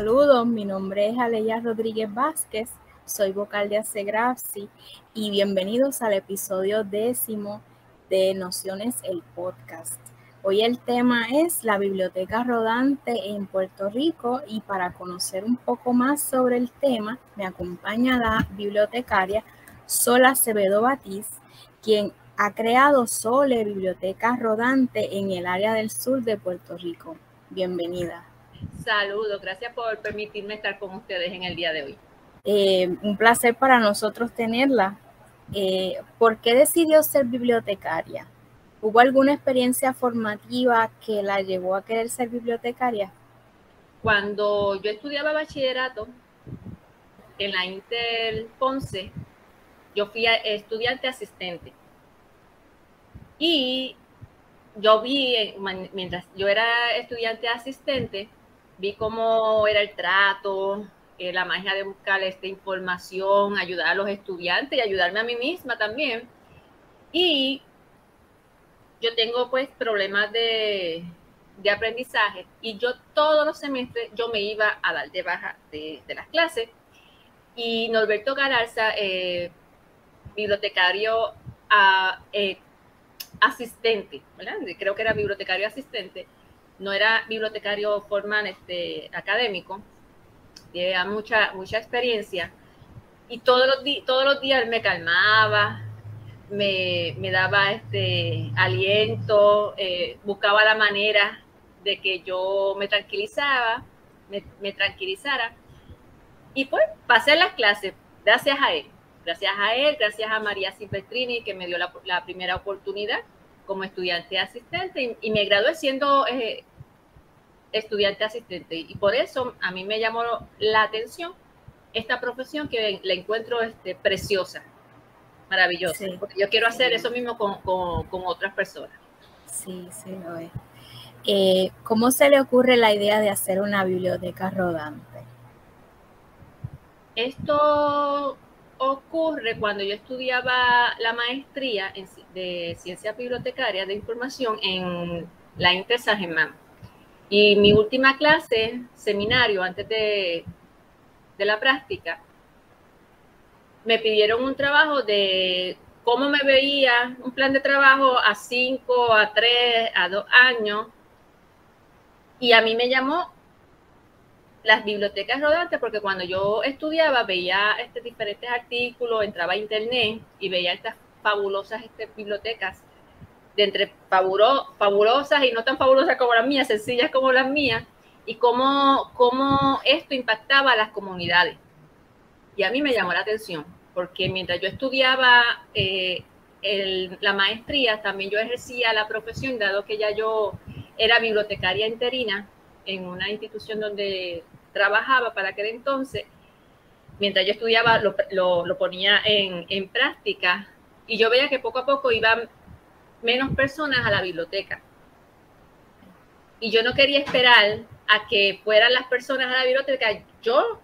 Saludos, mi nombre es Aleya Rodríguez Vázquez, soy vocal de Asegrafsi y bienvenidos al episodio décimo de Nociones, el podcast. Hoy el tema es la biblioteca rodante en Puerto Rico y para conocer un poco más sobre el tema me acompaña la bibliotecaria Sola Acevedo Batiz, quien ha creado Sole Biblioteca Rodante en el área del sur de Puerto Rico. Bienvenida. Saludos, gracias por permitirme estar con ustedes en el día de hoy. Eh, un placer para nosotros tenerla. Eh, ¿Por qué decidió ser bibliotecaria? ¿Hubo alguna experiencia formativa que la llevó a querer ser bibliotecaria? Cuando yo estudiaba bachillerato en la Inter Ponce, yo fui estudiante asistente. Y yo vi, eh, mientras yo era estudiante asistente, vi cómo era el trato, eh, la magia de buscar esta información, ayudar a los estudiantes y ayudarme a mí misma también. Y yo tengo pues problemas de, de aprendizaje y yo todos los semestres yo me iba a dar de baja de, las clases y Norberto Galarza, eh, bibliotecario a, eh, asistente, ¿verdad? creo que era bibliotecario asistente, no era bibliotecario formal este, académico, tenía mucha, mucha experiencia y todos los, todos los días me calmaba, me, daba este aliento, eh, buscaba la manera de que yo me tranquilizaba, me, tranquilizara. Y pues pasé las clases, gracias a él, gracias a él, gracias a María Silvestrini que me dio la, primera oportunidad como estudiante asistente y, me gradué siendo eh, estudiante asistente. Y por eso a mí me llamó la atención esta profesión que la encuentro este, preciosa maravilloso. porque yo quiero hacer eso mismo con, otras personas. Sí, sí, lo es. Eh, ¿Cómo se le ocurre la idea de hacer una biblioteca rodante? Esto ocurre cuando yo estudiaba la maestría de ciencias bibliotecarias de información en la Inter San Y mi última clase, seminario, antes de, de la práctica, me pidieron un trabajo de cómo me veía, un plan de trabajo a cinco, a tres, a dos años. Y a mí me llamó las bibliotecas rodantes porque cuando yo estudiaba veía este, diferentes artículos, entraba a internet y veía estas fabulosas este, bibliotecas, de entre fabulosas y no tan fabulosas como las mías, sencillas como las mías, y cómo, cómo esto impactaba a las comunidades. Y a mí me llamó la atención, porque mientras yo estudiaba eh, la maestría, también yo ejercía la profesión, dado que ya yo era bibliotecaria interina en una institución donde trabajaba para aquel entonces. Mientras yo estudiaba, lo, ponía en, en práctica y yo veía que poco a poco iban menos personas a la biblioteca. Y yo no quería esperar a que fueran las personas a la biblioteca. Yo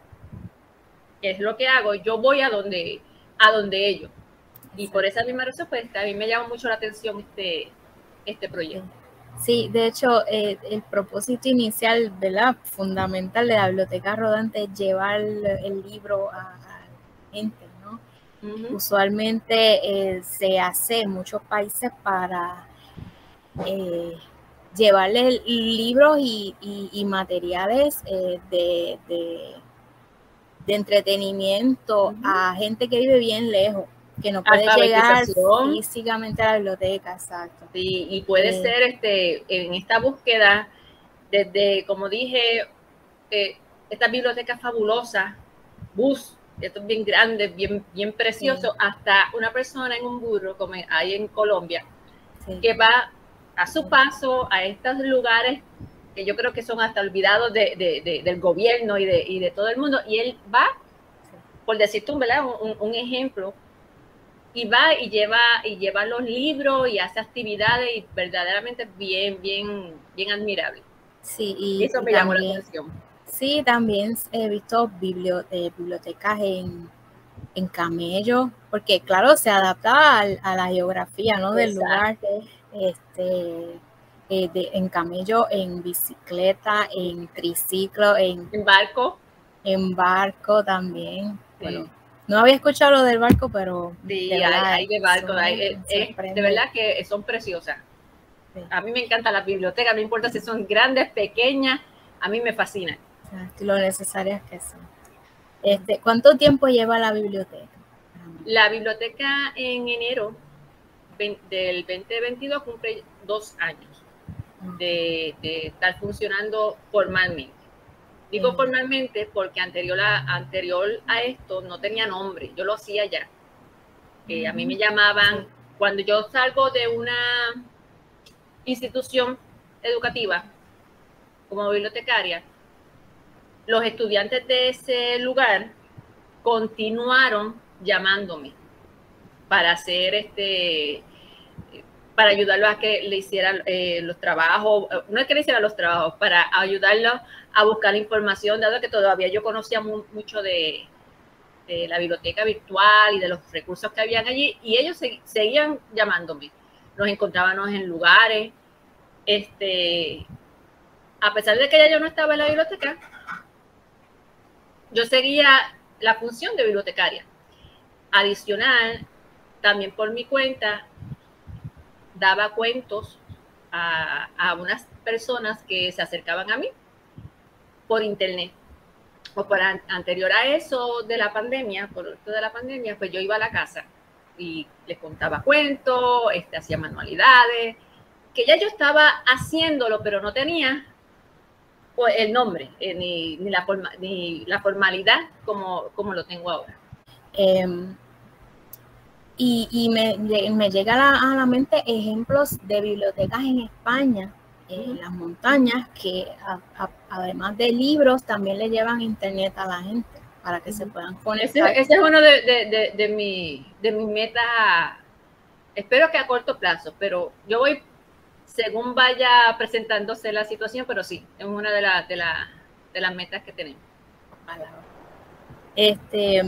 es lo que hago, yo voy a donde, a donde ellos. Y por esa misma razón, pues a mí me llama mucho la atención este, este proyecto. Sí, de hecho, eh, el propósito inicial, ¿verdad? Fundamental de la biblioteca rodante es llevar el libro a, la gente, Usualmente eh, se hace en muchos países para eh, llevarle libros y, materiales de de entretenimiento a gente que vive bien lejos, que no puede llegar físicamente a la biblioteca, exacto. Sí, y puede eh, ser este en esta búsqueda, desde, como dije, eh, esta biblioteca fabulosa, bus, esto es bien grande, bien, bien precioso, hasta una persona en un burro, como hay en Colombia, que va a su paso a estos lugares que yo creo que son hasta olvidados del gobierno y de, todo el mundo, y él va, por decirte un, Un, ejemplo, y va y lleva, y lleva los libros y hace actividades y verdaderamente bien, bien, bien admirable. Sí, y, eso me llamó la atención. Sí, también he visto eh, bibliotecas en, en camello, porque claro, se adapta a, la geografía ¿no? del lugar. Este, eh, de, en camello, en bicicleta, en triciclo, en, en barco. En barco también. Bueno, no había escuchado lo del barco, pero... Sí, de hay, de barco, eh, de verdad que son preciosas. A mí me encanta la biblioteca, no importa si son grandes, pequeñas, a mí me fascina. Lo necesarias que son. Este, ¿Cuánto tiempo lleva la biblioteca? La biblioteca en enero del 2022 cumple dos años de, estar funcionando formalmente. Digo formalmente porque anterior a, anterior a esto no tenía nombre, yo lo hacía ya. a mí me llamaban, cuando yo salgo de una institución educativa como bibliotecaria, los estudiantes de ese lugar continuaron llamándome para hacer este para ayudarlos a que le hicieran eh, los trabajos, no es que le hicieran los trabajos, para ayudarlos a buscar información, dado que todavía yo conocía mucho de, la biblioteca virtual y de los recursos que habían allí, y ellos seguían llamándome. Nos encontrábamos en lugares, este, a pesar de que ya yo no estaba en la biblioteca, yo seguía la función de bibliotecaria. Adicional, también por mi cuenta, daba cuentos a, unas personas que se acercaban a mí por internet. O por anterior a eso de la pandemia, por esto de la pandemia, pues yo iba a la casa y les contaba cuentos, este, hacía manualidades, que ya yo estaba haciéndolo, pero no tenía el nombre, eh, ni, la forma, ni la formalidad como, como lo tengo ahora. Em, y, me, me llega a la, mente ejemplos de bibliotecas en España, en las montañas, que además de libros también le llevan internet a la gente para que se puedan conectar. Ese, es uno de, de, de, mi, de mis metas, espero que a corto plazo, pero yo voy según vaya presentándose la situación, pero sí, es una de, de, de las metas que tenemos. Este,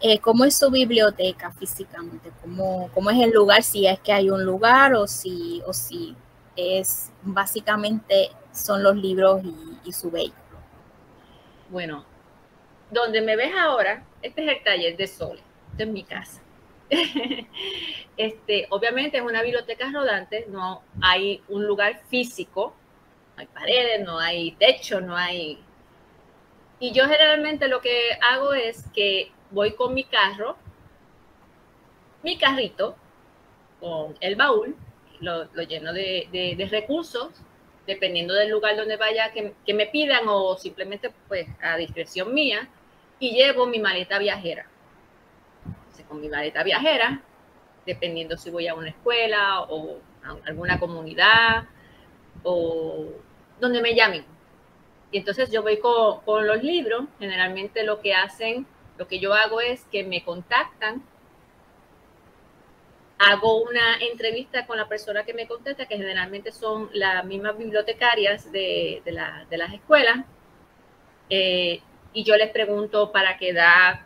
eh, ¿Cómo es su biblioteca físicamente? ¿Cómo, ¿Cómo, es el lugar? Si es que hay un lugar o si, o si es básicamente son los libros y, su vehículo. Bueno, donde me ves ahora, este es el taller de Sol, este es mi casa. este, obviamente es una biblioteca rodante, no hay un lugar físico, no hay paredes, no hay techo, no hay... Y yo generalmente lo que hago es que voy con mi carro, mi carrito, con el baúl, lo, lleno de, recursos, dependiendo del lugar donde vaya que, que me pidan o simplemente pues a discreción mía, y llevo mi maleta viajera mi maleta viajera, dependiendo si voy a una escuela o alguna comunidad o donde me llamen. Y entonces yo voy con, con, los libros, generalmente lo que hacen, lo que yo hago es que me contactan, hago una entrevista con la persona que me contesta, que generalmente son las mismas bibliotecarias de, de las escuelas, eh, y yo les pregunto para qué edad,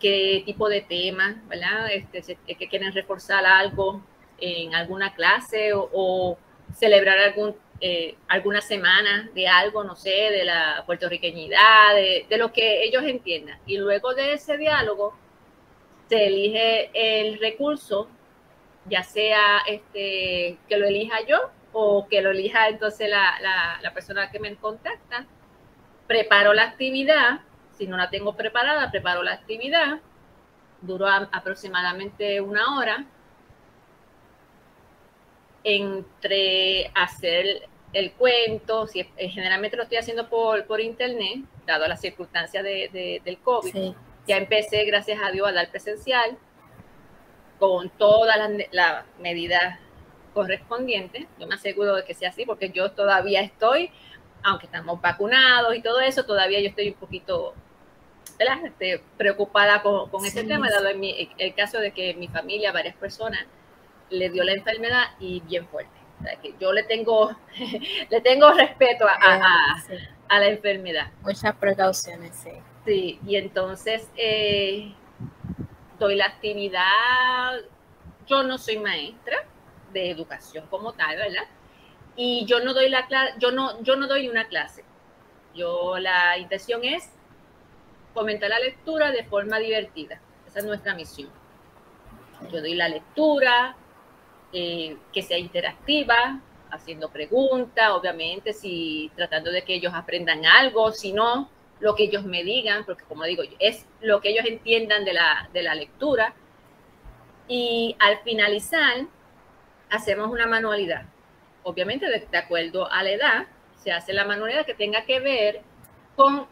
qué tipo de tema, ¿verdad? Este, que quieren reforzar algo en alguna clase o, celebrar algún, eh, alguna semana de algo, no sé, de la puertorriqueñidad, de, de, lo que ellos entiendan. Y luego de ese diálogo se elige el recurso, ya sea este, que lo elija yo o que lo elija entonces la, la, la persona que me contacta. Preparo la actividad si no la tengo preparada, preparo la actividad, duró aproximadamente una hora, entre hacer el cuento, si eh, generalmente lo estoy haciendo por, por internet, dado las circunstancias de, del COVID. Ya empecé, gracias a Dios, a dar presencial con todas las, medidas correspondientes. Yo me aseguro de que sea así, porque yo todavía estoy, aunque estamos vacunados y todo eso, todavía yo estoy un poquito este, preocupada con, ese tema, dado en el caso de que mi familia, varias personas, le dio la enfermedad y bien fuerte. que yo le tengo, le tengo respeto a, a, la enfermedad. Muchas precauciones, sí. Sí, y entonces eh, doy la actividad, yo no soy maestra de educación como tal, ¿verdad? y yo no doy la clase, yo no, yo no doy una clase. Yo la intención es fomentar la lectura de forma divertida. Esa es nuestra misión. Yo doy la lectura, eh, que sea interactiva, haciendo preguntas, obviamente, si tratando de que ellos aprendan algo, si no, lo que ellos me digan, porque como digo, es lo que ellos entiendan de la, de la lectura. Y al finalizar, hacemos una manualidad. Obviamente, de, acuerdo a la edad, se hace la manualidad que tenga que ver con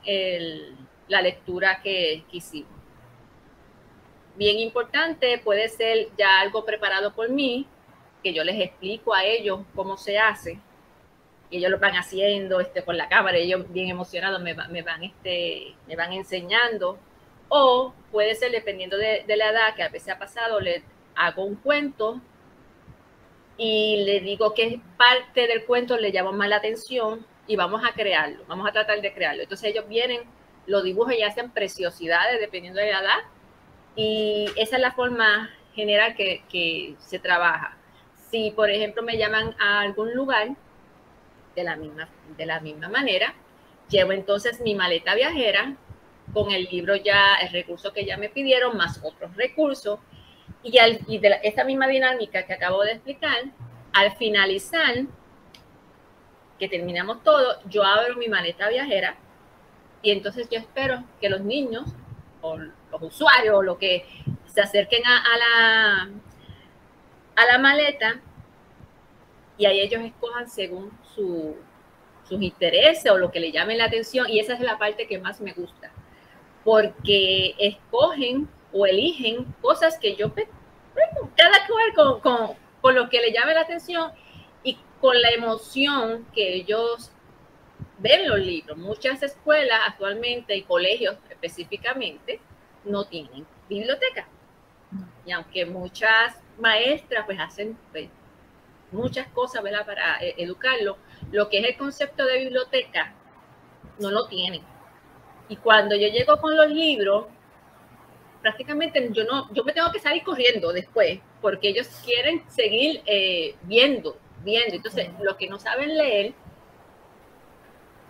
la lectura que, que hicimos. Bien importante, puede ser ya algo preparado por mí, que yo les explico a ellos cómo se hace, y ellos lo van haciendo este, con la cámara, ellos bien emocionados me, me van, este, me van enseñando, o puede ser dependiendo de, de, la edad, que a veces ha pasado, le hago un cuento y le digo que parte del cuento le llama más la atención y vamos a crearlo, vamos a tratar de crearlo. Entonces ellos vienen, lo dibujan y hacen preciosidades dependiendo de la edad y esa es la forma general que, se trabaja. Si, por ejemplo, me llaman a algún lugar de la misma, de la misma manera, llevo entonces mi maleta viajera con el libro ya, el recurso que ya me pidieron, más otros recursos, y, de esta misma dinámica que acabo de explicar, al finalizar, que terminamos todo, yo abro mi maleta viajera y entonces yo espero que los niños o los usuarios o lo que se acerquen a, la, a la maleta y ahí ellos escojan según su, sus intereses o lo que le llame la atención. Y esa es la parte que más me gusta porque escogen o eligen cosas que yo cada cual con, con, con lo que le llame la atención y con la emoción que ellos ven los libros. Muchas escuelas actualmente y colegios específicamente no tienen biblioteca. Y aunque muchas maestras pues hacen pues, muchas cosas ¿verdad? para eh, educarlo, lo que es el concepto de biblioteca no lo tienen. Y cuando yo llego con los libros, prácticamente yo no, yo me tengo que salir corriendo después, porque ellos quieren seguir eh, viendo, viendo. Entonces, los que no saben leer,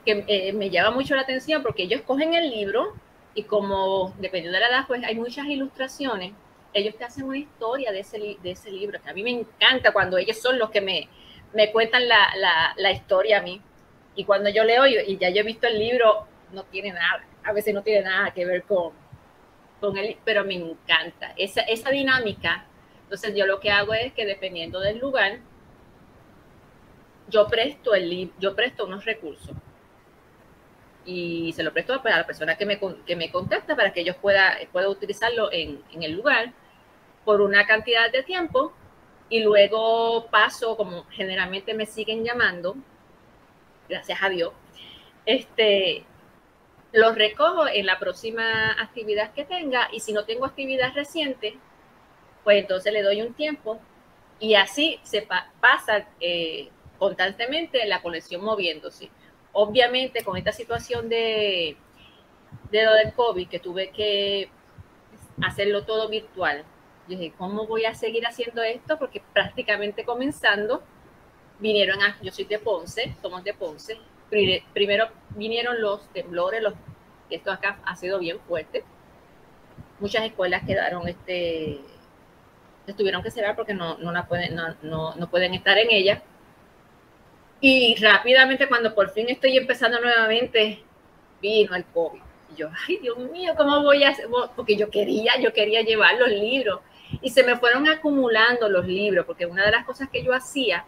que eh, me llama mucho la atención, porque ellos cogen el libro y como dependiendo de la edad, pues hay muchas ilustraciones, ellos te hacen una historia de ese, de ese libro, que a mí me encanta cuando ellos son los que me, me cuentan la, la, la historia a mí. Y cuando yo leo y ya yo he visto el libro, no tiene nada, a veces no tiene nada que ver con, con él, pero me encanta esa, esa dinámica. Entonces yo lo que hago es que dependiendo del lugar, yo presto, el, yo presto unos recursos y se lo presto pues, a la persona que me, que me contacta para que ellos puedan pueda utilizarlo en, en, el lugar por una cantidad de tiempo y luego paso, como generalmente me siguen llamando, gracias a Dios, este, los recojo en la próxima actividad que tenga y si no tengo actividad reciente, pues entonces le doy un tiempo y así se pasa eh, constantemente la colección moviéndose. Obviamente con esta situación de, de lo del COVID, que tuve que hacerlo todo virtual, dije, ¿cómo voy a seguir haciendo esto? Porque prácticamente comenzando, vinieron a, yo soy de Ponce, somos de Ponce, primero vinieron los temblores, esto acá ha sido bien fuerte. Muchas escuelas quedaron, este, tuvieron que cerrar porque no, no, pueden, no, no, no pueden estar en ellas. Y rápidamente, cuando por fin estoy empezando nuevamente, vino el COVID. Y yo, ay, Dios mío, ¿cómo voy a hacer? Porque yo quería, yo quería llevar los libros. Y se me fueron acumulando los libros, porque una de las cosas que yo hacía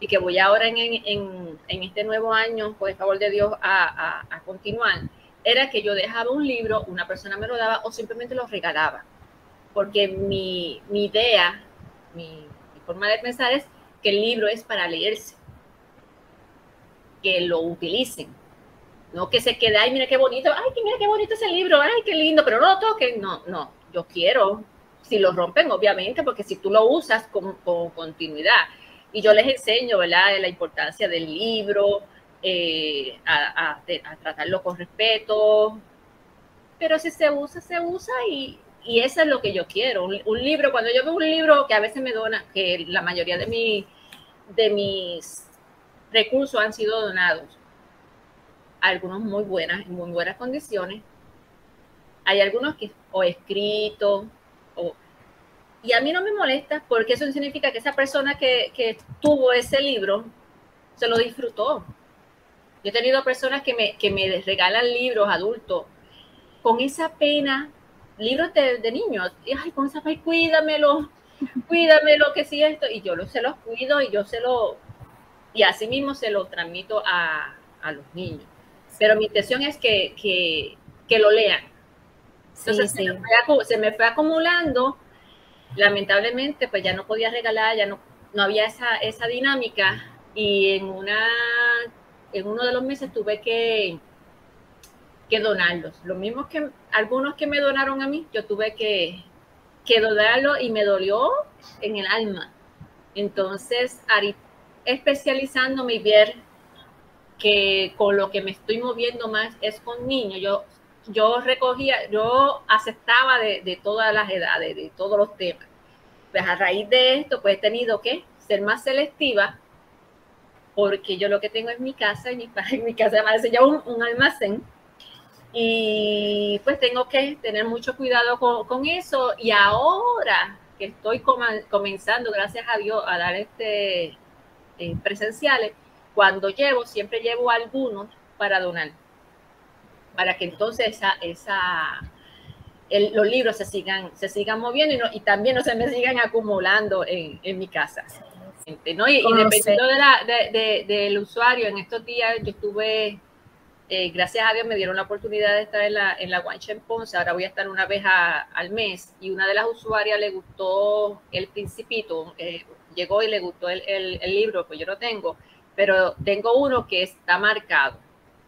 y que voy ahora en, en, en este nuevo año, por el favor de Dios, a, a, continuar, era que yo dejaba un libro, una persona me lo daba o simplemente lo regalaba. Porque mi, mi idea, mi, forma de pensar es que el libro es para leerse, que lo utilicen, no que se quede, ay, mira qué bonito, ay, mira qué bonito ese libro, ay, qué lindo, pero no lo toquen, no, no, yo quiero, si lo rompen, obviamente, porque si tú lo usas con, con continuidad, y yo les enseño, ¿verdad?, la importancia del libro, eh, a, tratarlo con respeto. Pero si se usa, se usa y, y eso es lo que yo quiero. Un, un, libro, cuando yo veo un libro que a veces me dona, que la mayoría de, mi, de mis recursos han sido donados. Algunos muy buenas, en muy buenas condiciones. Hay algunos que o escrito, o, y a mí no me molesta porque eso significa que esa persona que, que tuvo ese libro se lo disfrutó. Yo he tenido personas que me, que me regalan libros adultos con esa pena, libros de, niños, y ay, con esa pena, cuídamelo, cuídamelo, que si esto, y yo lo, se los cuido y yo se lo, y así mismo se lo transmito a, a los niños. Pero mi intención es que, que, que lo lean. Entonces Se, me fue, se, me fue, acumulando, lamentablemente pues ya no podía regalar, ya no, no había esa, esa dinámica y en una en uno de los meses tuve que, que donarlos. Lo mismo que algunos que me donaron a mí, yo tuve que, que donarlo y me dolió en el alma. Entonces, especializándome y ver que con lo que me estoy moviendo más es con niños. Yo, yo recogía, yo aceptaba de, de todas las edades, de todos los temas. Pues a raíz de esto, pues he tenido que ser más selectiva porque yo lo que tengo es mi casa y mi, en mi casa ya un, un, almacén. Y pues tengo que tener mucho cuidado con, con eso. Y ahora que estoy comenzando, gracias a Dios, a dar este eh, presenciales, cuando llevo, siempre llevo algunos para donar. Para que entonces esa, esa el, los libros se sigan, se sigan moviendo y, no, y, también no se me sigan acumulando en, en mi casa. ¿no? Y, dependiendo de la, de, del usuario, en estos días yo estuve, eh, gracias a Dios me dieron la oportunidad de estar en la, en la en Ponce, ahora voy a estar una vez al mes, y una de las usuarias le gustó El Principito, eh, llegó y le gustó el, libro, pues yo lo tengo, pero tengo uno que está marcado.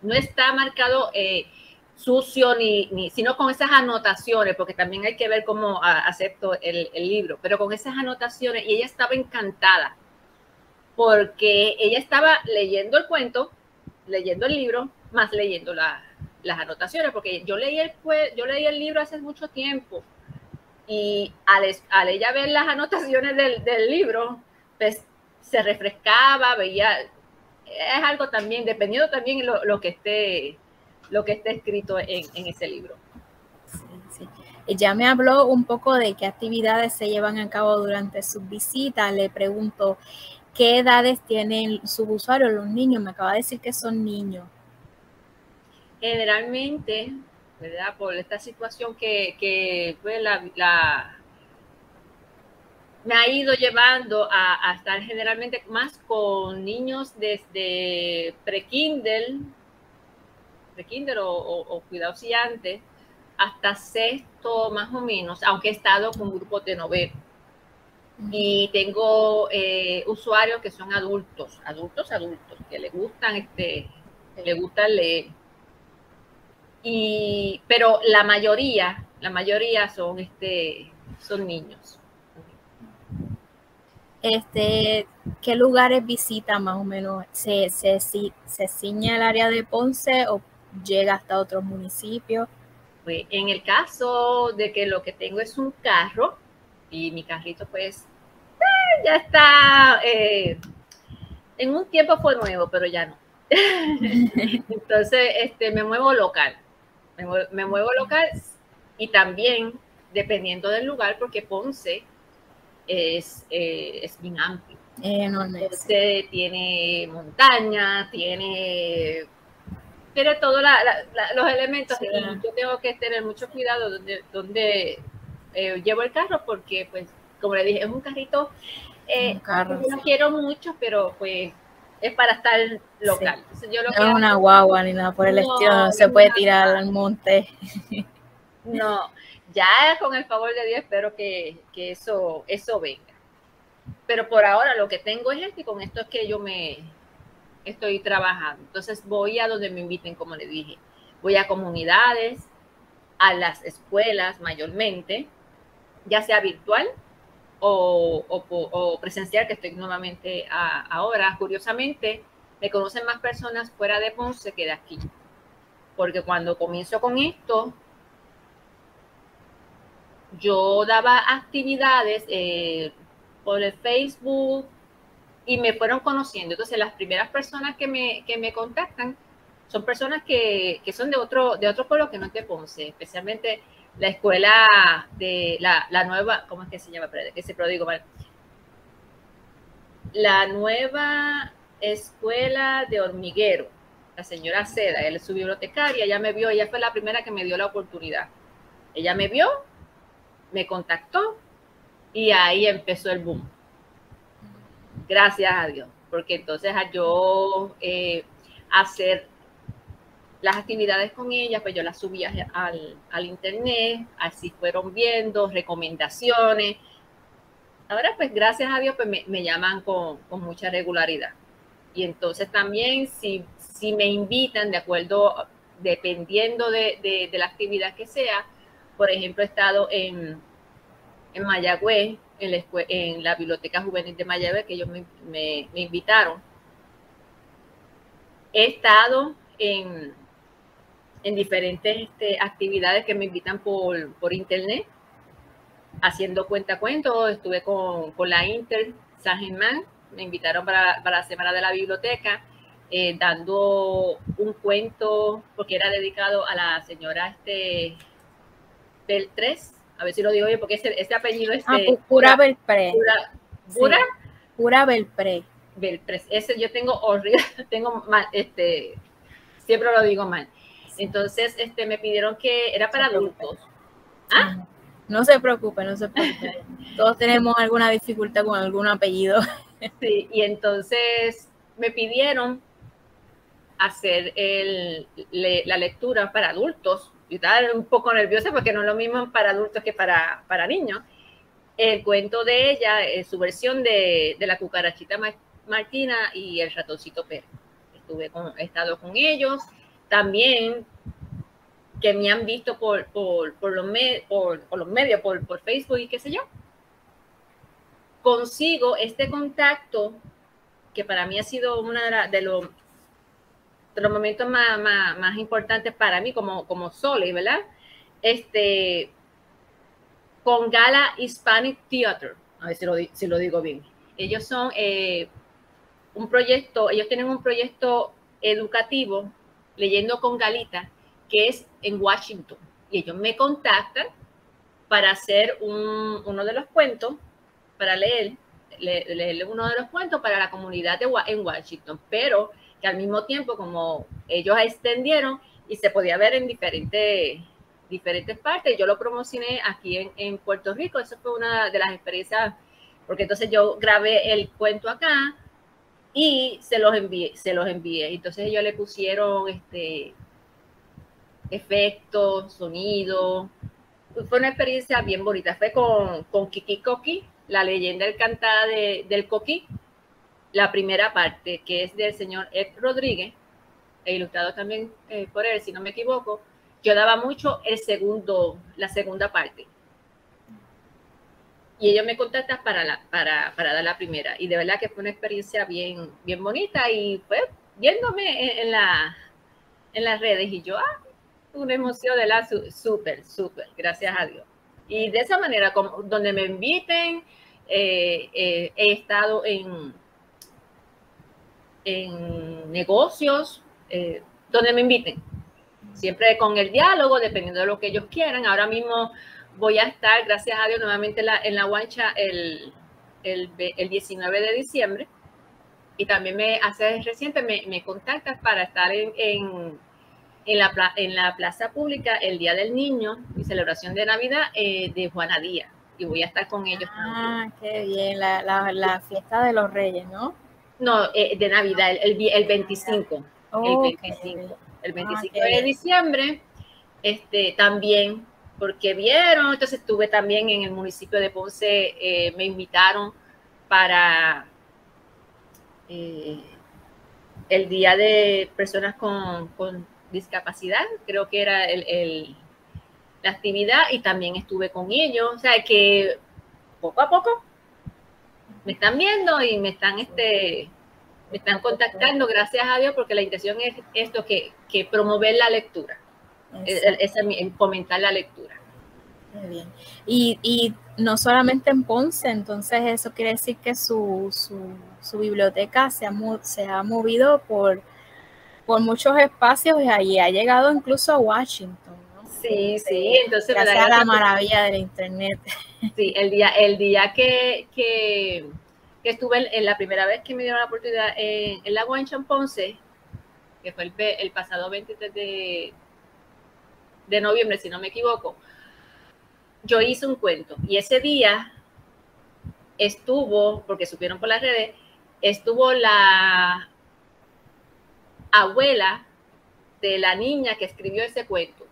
No está marcado... Eh, sucio ni, ni, sino con esas anotaciones, porque también hay que ver cómo acepto el, libro, pero con esas anotaciones, y ella estaba encantada porque ella estaba leyendo el cuento, leyendo el libro, más leyendo la, las anotaciones, porque yo leí, el, yo leí el libro hace mucho tiempo y al, al ella ver las anotaciones del, del libro, pues se refrescaba, veía, es algo también, dependiendo también lo, lo que esté lo que esté escrito en, en ese libro. Sí, sí. me habló un poco de qué actividades se llevan a cabo durante sus visitas. Le pregunto, ¿Qué edades tienen sus usuarios, los niños? Me acaba de decir que son niños. Generalmente, ¿verdad? Por esta situación que, que pues, la, me ha ido llevando a, estar generalmente más con niños desde pre-Kindle, pre-Kindle o, o, cuidados y antes, hasta sexto más o menos, aunque he estado con grupos de noveno y tengo eh, usuarios que son adultos, adultos, adultos, que les gustan, este, les gusta leer. Y, pero la mayoría, la mayoría son, este, son niños. Este, ¿qué lugares visita más o menos? ¿Se, se, se ciña el área de Ponce o llega hasta otros municipios? Pues en el caso de que lo que tengo es un carro y mi carrito pues ya está, eh, en un tiempo fue nuevo, pero ya no. Entonces, este, me muevo local, me muevo, local y también dependiendo del lugar, porque Ponce es, eh, es bien amplio. Ponce tiene montaña, tiene tiene todos los elementos y yo tengo que tener mucho cuidado donde, donde eh, llevo el carro porque pues como le dije es un carrito eh, no quiero mucho, pero pues es para estar local. yo lo no es una guagua ni nada por el estilo, no se puede tirar al monte. No, ya con el favor de Dios espero que, que, eso, eso venga. Pero por ahora lo que tengo es este y con esto es que yo me estoy trabajando. Entonces voy a donde me inviten, como le dije. Voy a comunidades, a las escuelas mayormente, ya sea virtual o, presencial, que estoy nuevamente ahora. Curiosamente, me conocen más personas fuera de Ponce que de aquí. Porque cuando comienzo con esto, yo daba actividades eh, por el Facebook, y me fueron conociendo. Entonces, las primeras personas que me, que me contactan son personas que, que son de otro, de otro pueblo que no es de Ponce, especialmente la escuela de la, la nueva, ¿cómo es que se llama? Que se prodigo mal. La nueva escuela de hormiguero, la señora Seda, él es su bibliotecaria, ella me vio, ella fue la primera que me dio la oportunidad. Ella me vio, me contactó y ahí empezó el boom. Gracias a Dios, porque entonces yo eh, hacer las actividades con ella, pues yo las subía al, al, internet, así fueron viendo, recomendaciones. Ahora, pues gracias a Dios, pues me, me llaman con, con, mucha regularidad. Y entonces también, si, si me invitan, de acuerdo, dependiendo de, de, la actividad que sea, por ejemplo, he estado en, en Mayagüez, en la, en la Biblioteca Juvenil de Mayagüez, que ellos me, me, me invitaron. He estado en, en diferentes este, actividades que me invitan por, por internet, haciendo cuenta cuento. Estuve con, con la Inter San Germán, me invitaron para, para la Semana de la Biblioteca, eh, dando un cuento, porque era dedicado a la señora este, Beltrés, a ver si lo digo bien, porque ese, ese apellido es ah, Pura Belpré. Pura, pura, pura Belpré. Belprés. Ese yo tengo horrible, tengo mal, este, siempre lo digo mal. Entonces, este, me pidieron que era para adultos. ¿Ah? No se preocupe, no se preocupe. Todos tenemos alguna dificultad con algún apellido. Sí, y entonces me pidieron hacer el, la lectura para adultos. Yo estaba un poco nerviosa porque no es lo mismo para adultos que para, para niños. El cuento de ella, es su versión de, de la cucarachita Martina y el ratoncito perro. Estuve con, he estado con ellos también que me han visto por, por, por, los, por, los medios, por, por Facebook y qué sé yo, consigo este contacto que para mí ha sido uno de, los, de los momentos más, más, importantes para mí como, como Soli, ¿verdad? Este, con Gala Hispanic Theater, a ver si lo, si lo digo bien. Ellos son eh, un proyecto, ellos tienen un proyecto educativo leyendo con Galita, que es en Washington. Y ellos me contactan para hacer un, uno de los cuentos, para leer, leerle uno de los cuentos para la comunidad en Washington, pero que al mismo tiempo, como ellos extendieron y se podía ver en diferentes, diferentes partes, yo lo promocioné aquí en, en Puerto Rico. Eso fue una de las experiencias, porque entonces yo grabé el cuento acá, y se los envié, se los envié. Entonces ellos le pusieron este efectos, sonido. Fue una experiencia bien bonita. Fue con, con Kiki Koki, la leyenda del cantada de, del Coqui, la primera parte, que es del señor Ed Rodríguez, e ilustrado también eh, por él, si no me equivoco. Yo daba mucho el segundo, la segunda parte y ellos me contactan para, la, para, para, dar la primera. Y de verdad que fue una experiencia bien, bien bonita y fue viéndome en, la, en las redes y yo, ah, una emoción de la súper, súper, gracias a Dios. Y de esa manera, como, donde me inviten, eh, eh, he estado en, en negocios, eh, donde me inviten. Siempre con el diálogo, dependiendo de lo que ellos quieran. Ahora mismo voy a estar, gracias a Dios, nuevamente en la, en la guancha el, el, el, 19 de diciembre. Y también me hace reciente, me, me contactas para estar en, en, en, la, en la plaza pública el Día del Niño y celebración de Navidad eh, de Juana Díaz. Y voy a estar con ellos. Ah, qué bien, la, la, la, fiesta de los Reyes, ¿no? No, eh, de Navidad, el, el, 25. el 25, el 25 ah, de diciembre. Este, también porque vieron, entonces estuve también en el municipio de Ponce, eh, me invitaron para eh, el Día de Personas con, con, Discapacidad, creo que era el, el, la actividad, y también estuve con ellos, o sea que poco a poco me están viendo y me están, este, me están contactando, gracias a Dios, porque la intención es esto, que, que promover la lectura es, es, fomentar la lectura. bien. Y, no solamente en Ponce, entonces eso quiere decir que su, su, biblioteca se ha, se ha movido por, por muchos espacios y ahí ha llegado incluso a Washington. Sí, sí, entonces me da la maravilla de la internet. Sí, el día, el día que, que, estuve en, la primera vez que me dieron la oportunidad en, en la en Ponce, que fue el, el pasado 23 de, de noviembre, si no me equivoco, yo hice un cuento y ese día estuvo, porque supieron por las redes, estuvo la abuela de la niña que escribió ese cuento.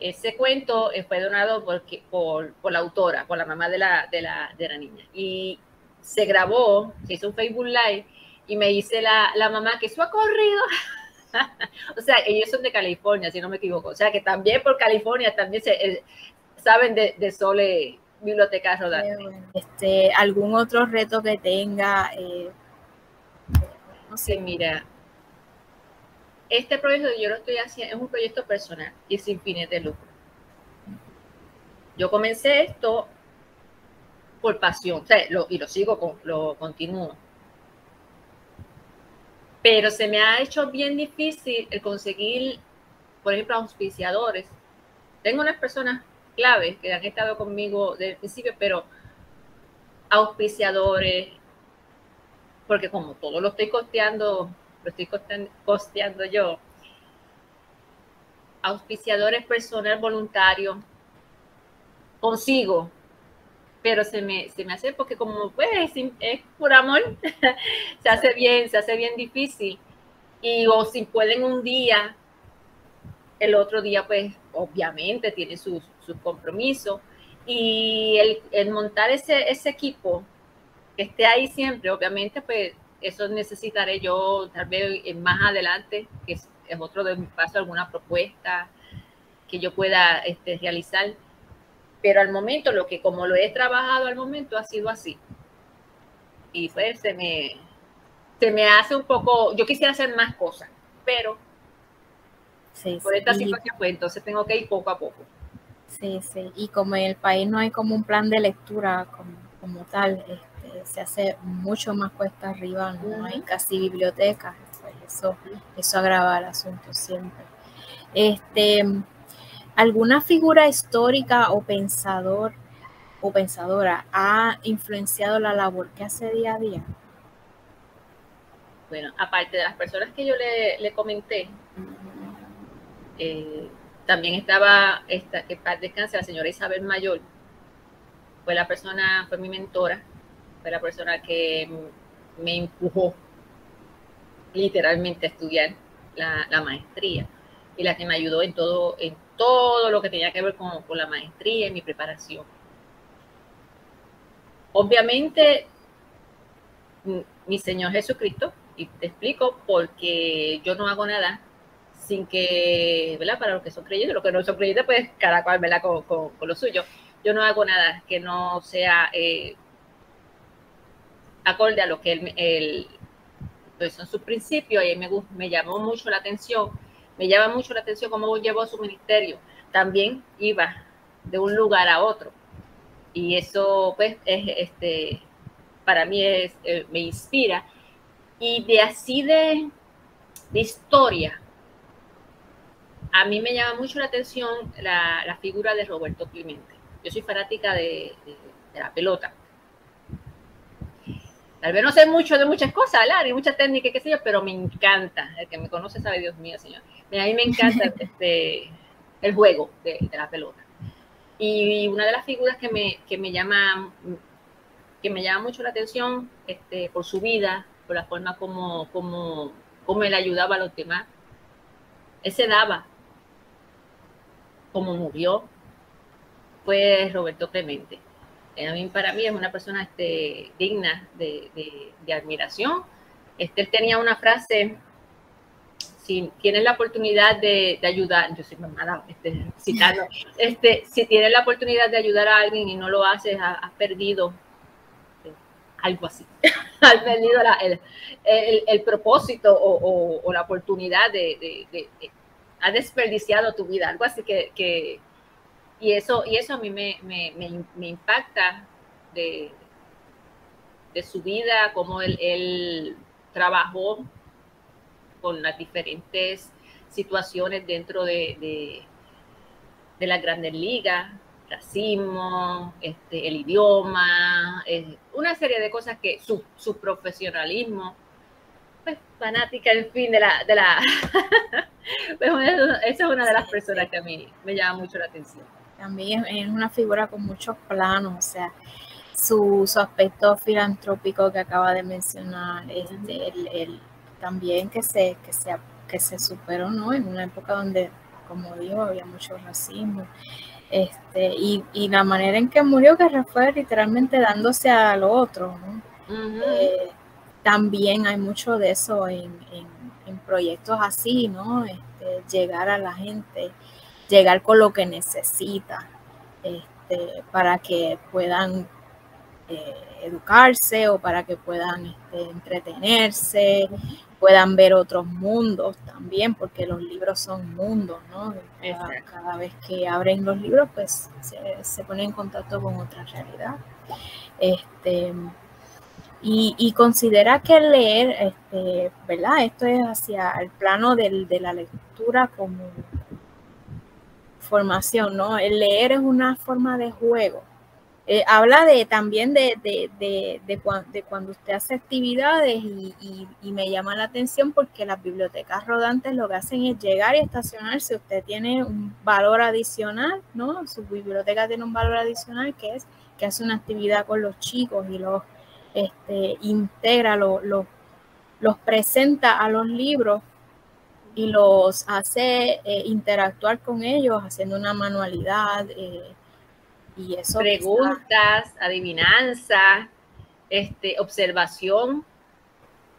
Ese cuento fue donado por, por, la autora, por la mamá de la, de, la, de la niña. Y se grabó, se hizo un Facebook Live y me dice la, la mamá que eso ha corrido o sea, ellos son de California, si no me equivoco. O sea, que también por California también se, eh, saben de, de Sole Biblioteca Rodante. Este, ¿Algún otro reto que tenga? Eh, no mira. Este proyecto yo lo estoy haciendo, es un proyecto personal y sin fines de lucro. Yo comencé esto por pasión, o sea, y lo sigo, lo continúo pero se me ha hecho bien difícil el conseguir, por ejemplo, auspiciadores. Tengo unas personas claves que han estado conmigo desde el principio, pero auspiciadores, porque como todo lo estoy costeando, lo estoy costeando yo, auspiciadores personal voluntario, consigo, pero se me, se me hace porque como pues es por amor, se hace bien, se hace bien difícil. Y o si pueden un día, el otro día pues obviamente tiene sus, sus compromisos. Y el, el, montar ese, ese equipo que esté ahí siempre, obviamente pues eso necesitaré yo tal vez más adelante, que es, es otro de mis pasos, alguna propuesta que yo pueda este, realizar pero al momento, lo que como lo he trabajado al momento ha sido así. Y pues se me, se me hace un poco, yo quisiera hacer más cosas, pero por esta situación, pues entonces tengo que ir poco a poco. Sí, sí, y como en el país no hay como un plan de lectura como, como tal, se hace mucho más cuesta arriba, no hay casi bibliotecas, pues eso, eso agrava el asunto siempre. Este, ¿Alguna figura histórica o pensador o pensadora ha influenciado la labor que hace día a día? Bueno, aparte de las personas que yo le, comenté, eh, también estaba esta, que paz descanse, la señora Isabel Mayor, fue la persona, fue mi mentora, la persona que me empujó literalmente a estudiar la, maestría y la que me ayudó en todo, en todo lo que tenía que ver con, la maestría y mi preparación. Obviamente, mi Señor Jesucristo, y te explico porque yo no hago nada sin que, ¿verdad? Para los que son creyentes, los que no son creyentes, pues cada cual, ¿verdad? Con, con, lo suyo. Yo no hago nada que no sea eh, acorde a lo que él, él pues son sus principios y me, me llamó mucho la atención me llama mucho la atención cómo llevó su ministerio. También iba de un lugar a otro. Y eso, pues, es, este, para mí es, eh, me inspira. Y de así de, historia, a mí me llama mucho la atención la, figura de Roberto Clemente. Yo soy fanática de la pelota. Tal vez no sé mucho de muchas cosas. Ni muchas técnicas, qué sé yo, pero me encanta. El que me conoce sabe, Dios mío, señor. A mí me encanta este, el juego de, la pelota. Y una de las figuras que me, que me llama que me llama mucho la atención este, por su vida, por la forma como, como, como él ayudaba a los demás. Él se daba, como murió, fue Roberto Clemente. A mí, para mí es una persona este, digna de, admiración. Este, él tenía una frase, si tienes la oportunidad de, ayudar, yo soy mamá, este, citando, este, si tienes la oportunidad de ayudar a alguien y no lo haces, has, perdido eh, algo así, has perdido el, propósito o, la oportunidad de, de, has desperdiciado tu vida, algo así que, y, eso, y eso a mí me, impacta de, de, su vida, cómo él, trabajó con las diferentes situaciones dentro de, de, las grandes ligas, racismo, este, el idioma, eh, una serie de cosas que su, su profesionalismo fanática, en fin, de la... De la pues, esa es una de las personas que a mí me llama mucho la atención. También es una figura con muchos planos, o sea, su, su aspecto filantrópico que acaba de mencionar, este, el, también que se, que, se, que se superó ¿no? en una época donde, como digo, había mucho racismo. Este, y, y la manera en que murió, que fue literalmente dándose a lo otro. ¿no? también hay mucho de eso en, proyectos así, ¿no? Este, llegar a la gente, llegar con lo que necesita este, para que puedan eh, educarse o para que puedan este, entretenerse, puedan ver otros mundos también, porque los libros son mundos, ¿no? Cada, vez que abren los libros, pues se, se ponen en contacto con otra realidad. Este, y, considera que leer, este, ¿verdad? Esto es hacia el plano del, de la lectura como formación, ¿no? El leer es una forma de juego. Eh, habla de también de, de, de, de, cuando usted hace actividades y, y, me llama la atención porque las bibliotecas rodantes lo que hacen es llegar y estacionarse. Usted tiene un valor adicional, ¿no? Su biblioteca tiene un valor adicional que es que hace una actividad con los chicos y los este, integra, los presenta a los libros y los hace eh, interactuar con ellos haciendo una manualidad. Eh, y eso Preguntas, adivinanza, este, observación.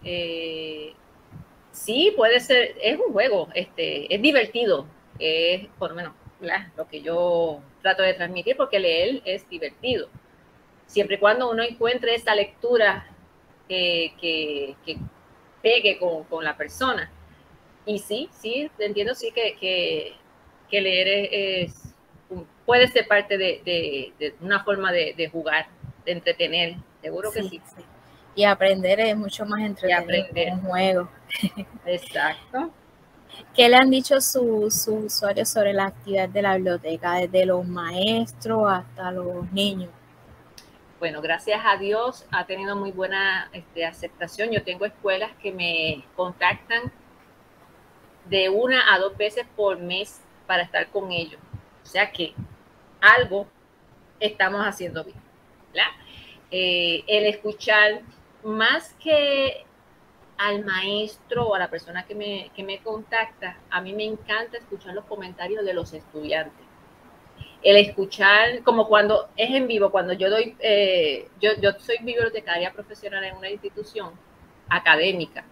Eh, sí, puede ser, es un juego, este, es divertido, es por lo menos lo que yo trato de transmitir, porque leer es divertido siempre y cuando uno encuentre esa lectura que, pegue con, la persona. Y sí, sí, entiendo sí que, leer es, puede ser parte de, una forma de, jugar, de entretener, seguro que sí. Y aprender es mucho más entretenido que un juego. Exacto. ¿Qué le han dicho sus usuarios sobre la actividad de la biblioteca, desde los maestros hasta los niños? bueno, gracias a Dios ha tenido muy buena este, aceptación. Yo tengo escuelas que me contactan de una a dos veces por mes para estar con ellos. O sea que algo estamos haciendo bien. Eh, el escuchar más que al maestro o a la persona que me, que me contacta, a mí me encanta escuchar los comentarios de los estudiantes el escuchar, como cuando es en vivo, cuando yo doy, eh, yo, yo soy bibliotecaria profesional en una institución académica.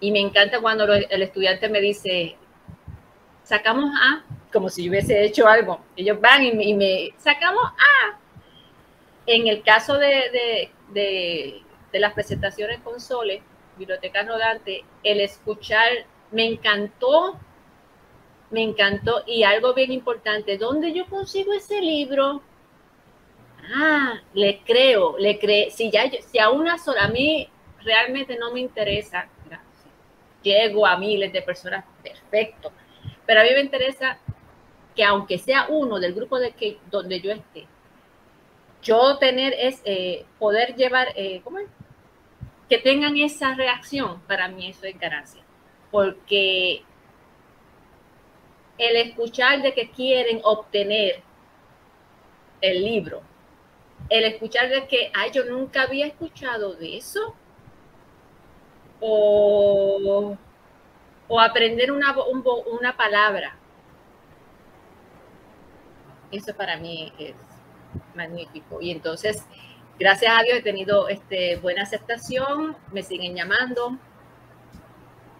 Y me encanta cuando el estudiante me dice, sacamos A, como si yo hubiese hecho algo. Ellos van y me, sacamos A. En el caso de, de, de, las presentaciones con Sole, Biblioteca Rodante, el escuchar, me encantó me encantó. Y algo bien importante, ¿dónde yo consigo ese libro? Ah, le creo, le creo. Si ya, si a una sola, a mí realmente no me interesa, llego a miles de personas, perfecto. Pero a mí me interesa que aunque sea uno del grupo de que donde yo esté, yo tener es eh, poder llevar, eh, ¿cómo es? Que tengan esa reacción, para mí eso es ganancia. Porque el escuchar de que quieren obtener el libro, el escuchar de que, ay, yo nunca había escuchado de eso, o, aprender una, una palabra. Eso para mí es magnífico. Y entonces, gracias a Dios he tenido este, buena aceptación, me siguen llamando,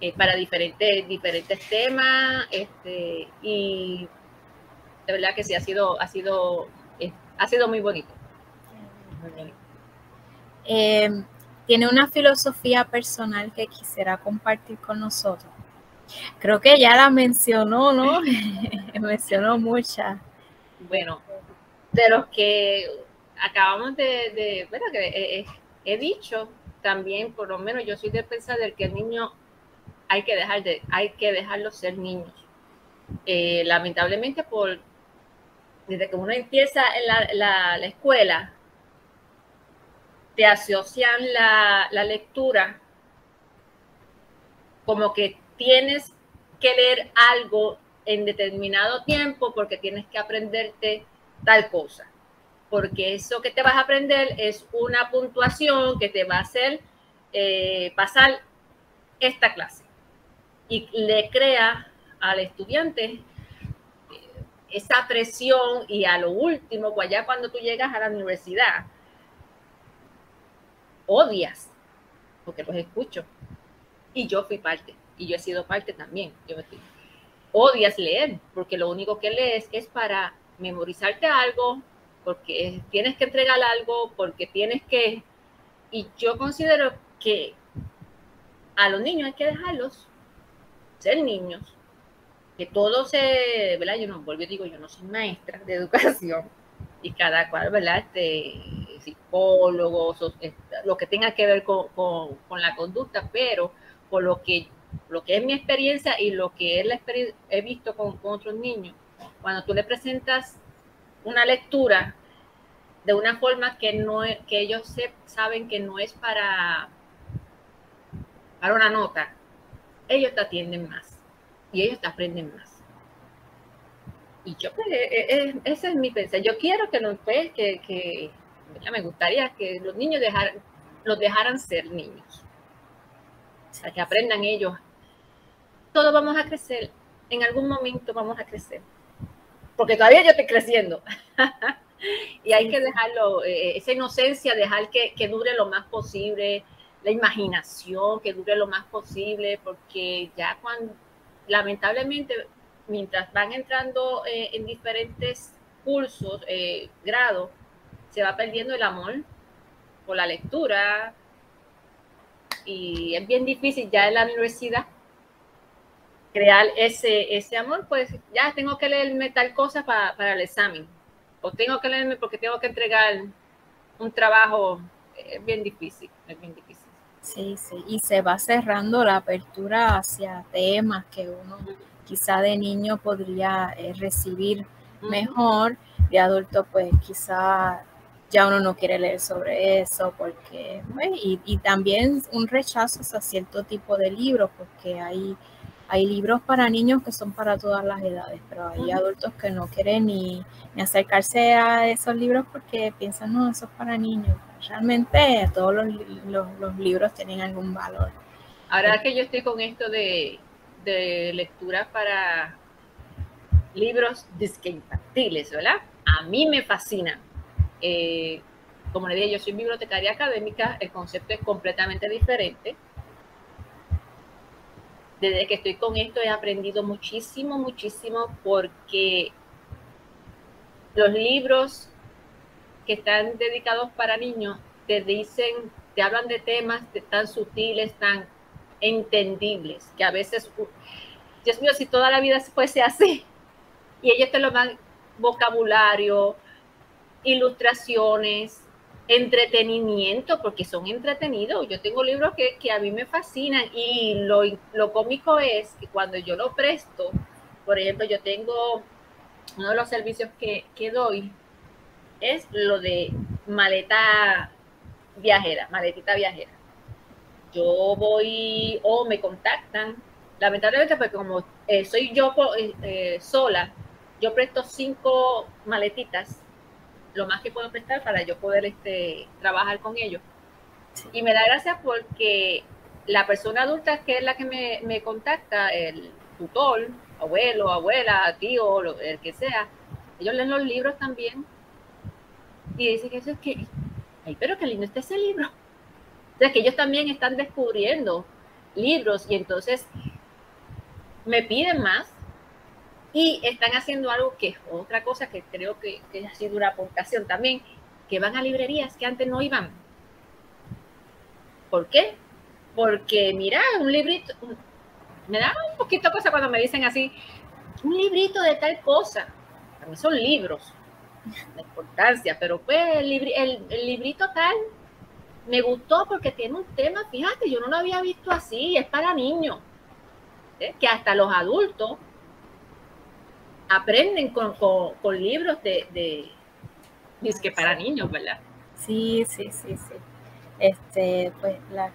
eh, para diferentes, diferentes temas, este, y de verdad que sí, ha sido, ha sido, eh, ha sido muy bonito. Em, tiene una filosofía personal que quisiera compartir con nosotros. Creo que ya la mencionó, ¿no? mencionó muchas. Bueno, de los que acabamos de, bueno, que he, dicho, también por lo menos yo soy de pensar que el niño hay que dejar de, hay que dejarlo ser niños. Eh, lamentablemente por desde que uno empieza en la, escuela, te asocian la, la lectura como que tienes que leer algo en determinado tiempo porque tienes que aprenderte tal cosa. Porque eso que te vas a aprender es una puntuación que te va a hacer eh, pasar esta clase. Y le crea al estudiante eh, esa presión y a lo último, pues cuando tú llegas a la universidad, odias, porque los escucho. Y yo fui parte, y yo he sido parte también. Yo me odias leer, porque lo único que lees es para memorizarte algo, porque tienes que entregar algo, porque tienes que... Y yo considero que a los niños hay que dejarlos ser niños, que todo se, ¿verdad? Yo no vuelvo y digo, yo no soy maestra de educación, y cada cual, ¿verdad? Este, psicólogos, lo que tenga que ver con, con la conducta, pero por lo que lo que es mi experiencia y lo que he visto con, otros niños, cuando tú le presentas una lectura de una forma que no que ellos saben que no es para para una nota, ellos te atienden más y ellos te aprenden más. Y yo, pues, e, e, e, ese es mi pensamiento. Yo quiero que, pues, que, que me gustaría que los niños dejaran, los dejaran ser niños. Para que aprendan ellos. Todos vamos a crecer, en algún momento vamos a crecer, porque todavía yo estoy creciendo. y hay que dejarlo, eh, esa inocencia, dejar que, que, dure lo más posible, la imaginación, que dure lo más posible, porque ya cuando, lamentablemente, mientras van entrando eh, en diferentes cursos, eh, grados, se va perdiendo el amor por la lectura, y es bien difícil ya en la universidad crear ese, ese amor, pues ya tengo que leerme tal cosa para, para el examen, o tengo que leerme porque tengo que entregar un trabajo, es bien difícil, es bien difícil. Sí, sí, y se va cerrando la apertura hacia temas que uno quizá de niño podría eh, recibir mejor, de adulto pues quizá ya uno no quiere leer sobre eso, porque, pues, y, también un rechazo a cierto tipo de libros, porque hay, hay libros para niños que son para todas las edades, pero hay adultos que no quieren ni, acercarse a esos libros porque piensan, no, eso es para niños. Realmente todos los, libros tienen algún valor. Ahora que yo estoy con esto de, de lectura para libros disque ¿verdad? A mí me fascina eh, como le dije, yo soy bibliotecaria académica, el concepto es completamente diferente. Desde que estoy con esto he aprendido muchísimo, muchísimo, porque los libros que están dedicados para niños te dicen, te hablan de temas tan sutiles, tan entendibles, que a veces, Dios mío, si toda la vida fuese así, y ellos te lo dan vocabulario, ilustraciones, entretenimiento, porque son entretenidos. Yo tengo libros que, a mí me fascinan y lo, lo, cómico es que cuando yo lo presto, por ejemplo, yo tengo uno de los servicios que, que doy, es lo de maleta viajera, maletita viajera. Yo voy o me contactan, lamentablemente porque como eh, soy yo eh, eh, sola, yo presto cinco maletitas lo más que puedo prestar para yo poder este, trabajar con ellos. Y me da gracia porque la persona adulta que es la que me, contacta, el tutor, abuelo, abuela, tío, el que sea, ellos leen los libros también y dicen que eso es que, ay, pero qué lindo está ese libro. O sea, que ellos también están descubriendo libros y entonces me piden más y están haciendo algo que es otra cosa que creo que, ha sido una aportación también, que van a librerías que antes no iban. ¿Por qué? Porque, mira, un librito, me da un poquito cosa cuando me dicen así, un librito de tal cosa. a mí son libros, la importancia, pero pues el, librito tal me gustó porque tiene un tema, fíjate, yo no lo había visto así, es para niños, ¿eh? que hasta los adultos aprenden con, libros de, de, que para niños, ¿verdad? Sí, sí, sí, sí. Este, pues la,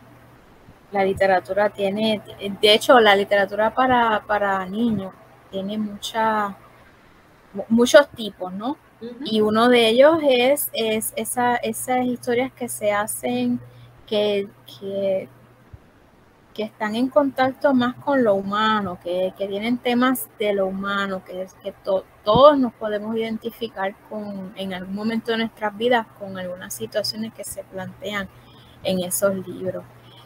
la literatura tiene, de hecho, la literatura para, para niños tiene mucha, muchos tipos, ¿no? Y uno de ellos es, es esa, esas historias que se hacen, que, que, están en contacto más con lo humano, que, tienen temas de lo humano, que es que todos nos podemos identificar con, en algún momento de nuestras vidas con algunas situaciones que se plantean en esos libros.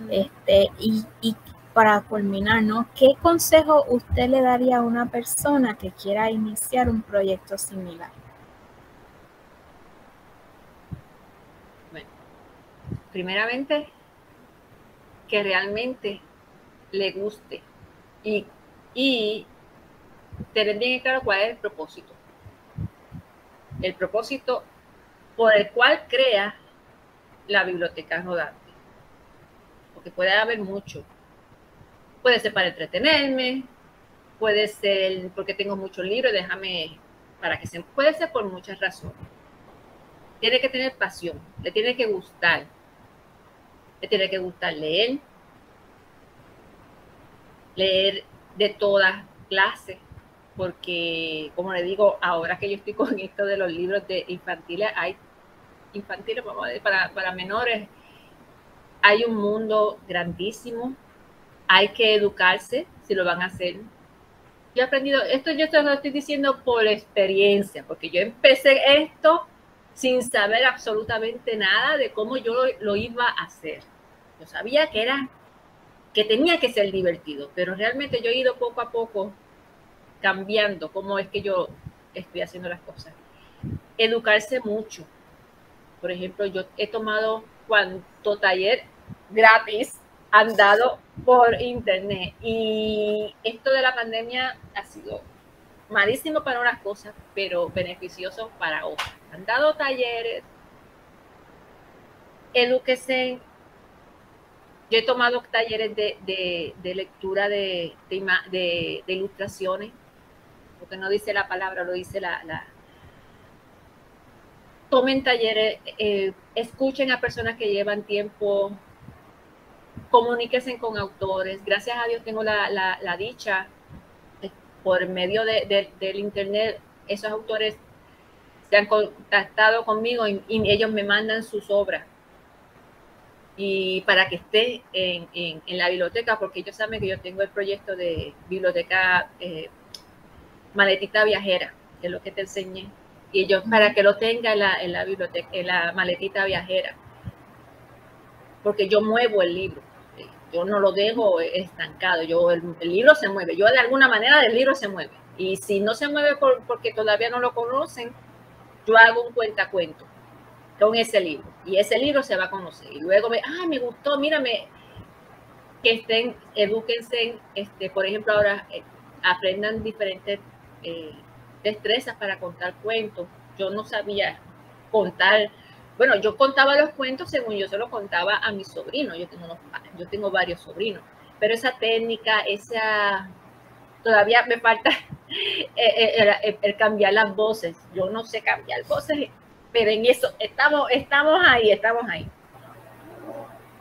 Este, y, y para culminar, ¿no? ¿Qué consejo usted le daría a una persona que quiera iniciar un proyecto similar? primeramente, que realmente le guste y, y tener bien claro cuál es el propósito. El propósito por el cual crea la biblioteca rodante. Porque puede haber mucho. Puede ser para entretenerme, puede ser porque tengo muchos libros, déjame para que se puede ser por muchas razones. Tiene que tener pasión, le tiene que gustar, le tiene que gustar leer, leer de todas clases, porque como le digo, ahora que yo estoy con esto de los libros de infantiles, hay infantiles para, para menores, hay un mundo grandísimo, hay que educarse si lo van a hacer. Yo he aprendido, esto yo te lo estoy diciendo por experiencia, porque yo empecé esto sin saber absolutamente nada de cómo yo lo, iba a hacer. Yo sabía que era, que tenía que ser divertido, pero realmente yo he ido poco a poco cambiando cómo es que yo estoy haciendo las cosas. Educarse mucho. Por ejemplo, yo he tomado cuanto taller gratis han dado por internet y esto de la pandemia ha sido malísimo para unas cosas, pero beneficioso para otras. Han dado talleres, edúquese. Yo he tomado talleres de, lectura de, ilustraciones, porque no dice la palabra, lo dice la... Tomen talleres, eh, escuchen a personas que llevan tiempo, comuníquense con autores. Gracias a Dios tengo la dicha por medio de, del internet, esos autores se han contactado conmigo y, ellos me mandan sus obras. Y para que esté en, en, la biblioteca, porque ellos saben que yo tengo el proyecto de biblioteca eh, maletita viajera, que es lo que te enseñé. Y ellos, para que lo tenga en la, en la biblioteca, en la maletita viajera. Porque yo muevo el libro yo no lo dejo estancado, yo el, libro se mueve, yo de alguna manera el libro se mueve. Y si no se mueve porque todavía no lo conocen, yo hago un cuentacuento con ese libro. Y ese libro se va a conocer. Y luego me, ay, me gustó, mírame, que estén, edúquense, este, por ejemplo, ahora eh, aprendan diferentes eh, destrezas para contar cuentos. Yo no sabía contar bueno, yo contaba los cuentos según yo se los contaba a mis sobrinos. Yo tengo, yo tengo varios sobrinos. Pero esa técnica, esa. Todavía me falta eh, el, cambiar las voces. Yo no sé cambiar voces, pero en eso estamos, estamos ahí, estamos ahí.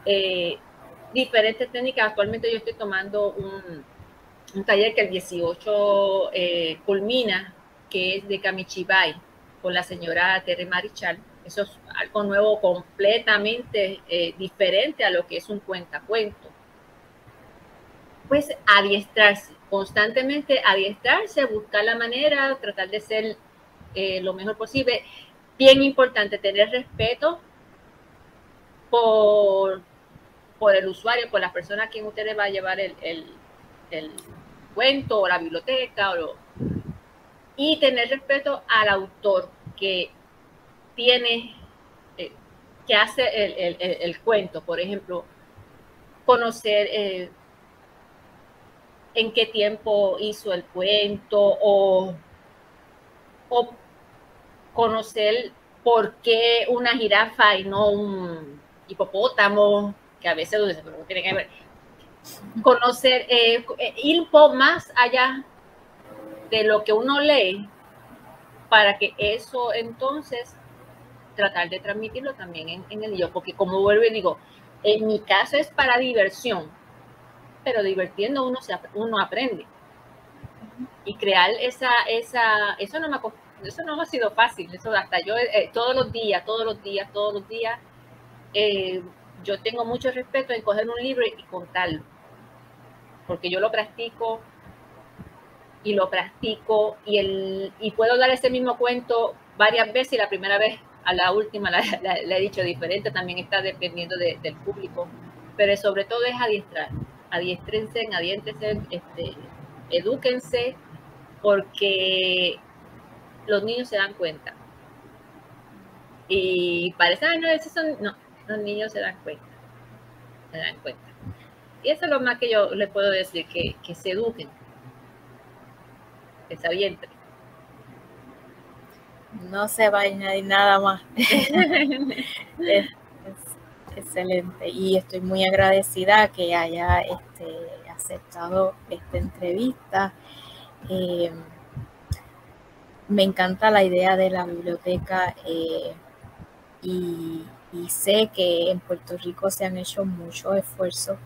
Eh, diferentes técnicas. Actualmente yo estoy tomando un, un taller que el 18 culmina, que es de Kamichibai, con la señora Tere Marichal eso es algo nuevo completamente eh, diferente a lo que es un cuentacuento. Pues adiestrarse, constantemente adiestrarse, buscar la manera, tratar de ser eh, lo mejor posible. Bien importante tener respeto por, por el usuario, por la persona a quien usted le va a llevar el, el, cuento o la biblioteca o y tener respeto al autor que tiene, eh, que hace el, cuento, por ejemplo, conocer eh, en qué tiempo hizo el cuento o o conocer por qué una jirafa y no un hipopótamo, que a veces no tiene que ver. Conocer, eh, ir un poco más allá de lo que uno lee para que eso entonces tratar de transmitirlo también en, el yo, porque como vuelvo y digo, en mi caso es para diversión, pero divirtiendo uno, se, uno aprende. Y crear esa, esa, eso no me eso no ha sido fácil, eso hasta yo eh, todos los días, todos los días, todos los días, eh, yo tengo mucho respeto en coger un libro y contarlo, porque yo lo practico y lo practico y, el, y puedo dar ese mismo cuento varias veces y la primera vez a la última la, he dicho diferente, también está dependiendo del público, pero sobre todo es adiestrar, adiestrense, adiéntrense, este, edúquense, porque los niños se dan cuenta. Y parece, ah, no, esos son, no, los niños se dan cuenta, se dan cuenta. Y eso es lo más que yo les puedo decir, que, que se eduquen, que se avienten. No se va a añadir nada más. es, excelente. Y estoy muy agradecida que haya este, aceptado esta entrevista. Eh, me encanta la idea de la biblioteca eh, y, sé que en Puerto Rico se han hecho muchos esfuerzos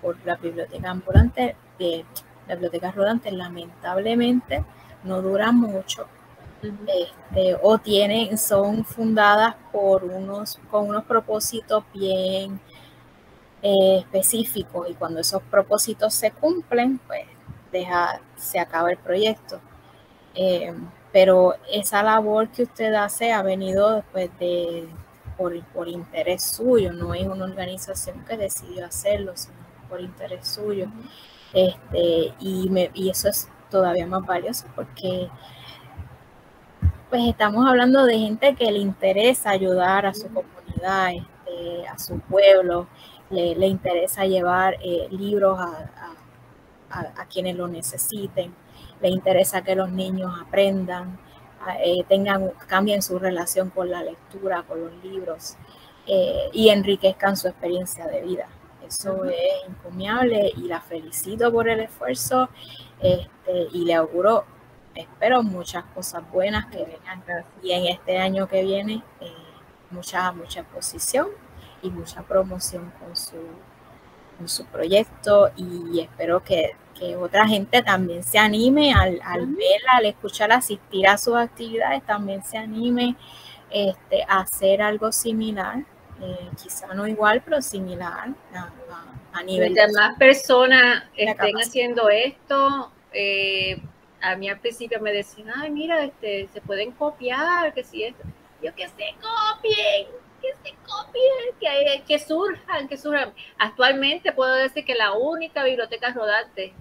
por, la biblioteca ambulante. Eh, la biblioteca rodante lamentablemente no dura mucho este, o tienen, son fundadas por unos, con unos propósitos bien eh, específicos y cuando esos propósitos se cumplen, pues deja, se acaba el proyecto. Eh, pero esa labor que usted hace ha venido después de por, por, interés suyo, no es una organización que decidió hacerlo, sino por interés suyo. Este, y, me, y eso es todavía más valioso porque pues estamos hablando de gente que le interesa ayudar a su comunidad, este, a su pueblo, le, interesa llevar eh, libros a, quienes lo necesiten, le interesa que los niños aprendan, eh, tengan, cambien su relación con la lectura, con los libros eh, y enriquezcan su experiencia de vida. Eso es encomiable y la felicito por el esfuerzo este, y le auguro espero muchas cosas buenas que vengan. Y en este año que viene eh, mucha mucha exposición y mucha promoción con su con su proyecto y espero que, otra gente también se anime al, al verla, al escuchar, asistir a sus actividades, también se anime este, a hacer algo similar, eh, quizá no igual, pero similar a, nivel. de más personas estén haciendo esto, eh, a mí al principio me decían, ay, mira, este, se pueden copiar, que si esto. Yo que se copien, que se copien, que, que surjan, que surjan. Actualmente puedo decir que la única biblioteca rodante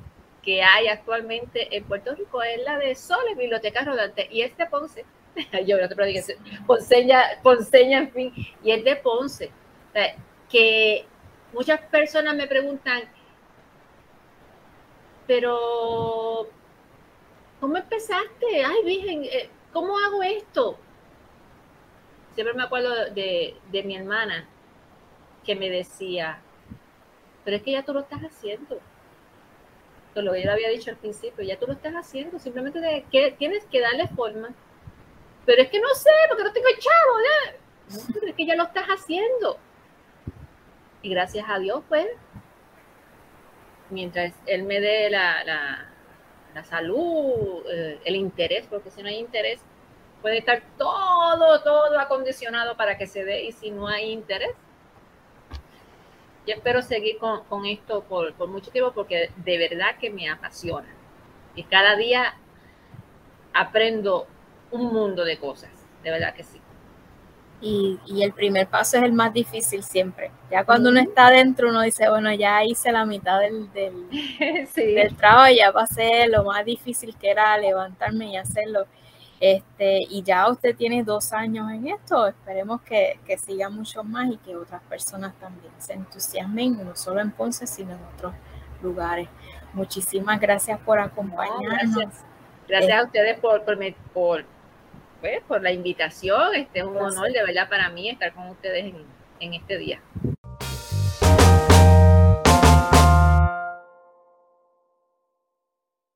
que hay actualmente en Puerto Rico es la de Soles Biblioteca Rodante y es de Ponce. Yo no te decir, Ponceña, Ponceña, en fin, y es de Ponce. que muchas personas me preguntan, pero ¿cómo empezaste? Ay, Virgen, eh, ¿cómo hago esto? Siempre me acuerdo de, mi hermana que me decía, pero es que ya tú lo estás haciendo. Lo que yo había dicho al principio, ya tú lo estás haciendo, simplemente que, tienes que darle forma. Pero es que no sé, porque no tengo chavo, ¿ya? No, pero es que ya lo estás haciendo. Y gracias a Dios, pues, mientras Él me dé la la salud, eh, el interés, porque si no hay interés, puede estar todo, todo acondicionado para que se dé y si no hay interés. Yo espero seguir con, esto por, mucho tiempo porque de verdad que me apasiona. Y cada día aprendo un mundo de cosas, de verdad que sí. Y, el primer paso es el más difícil siempre. Ya cuando uno está adentro, uno dice, bueno, ya hice la mitad del, del, del trabajo, ya pasé lo más difícil que era levantarme y hacerlo. Este, y ya usted tiene dos años en esto, esperemos que, que siga mucho más y que otras personas también se entusiasmen, no solo en Ponce, sino en otros lugares. Muchísimas gracias por acompañarnos. Gracias a ustedes por, por, por, pues, por la invitación. Este es un honor de verdad para mí estar con ustedes en, en este día.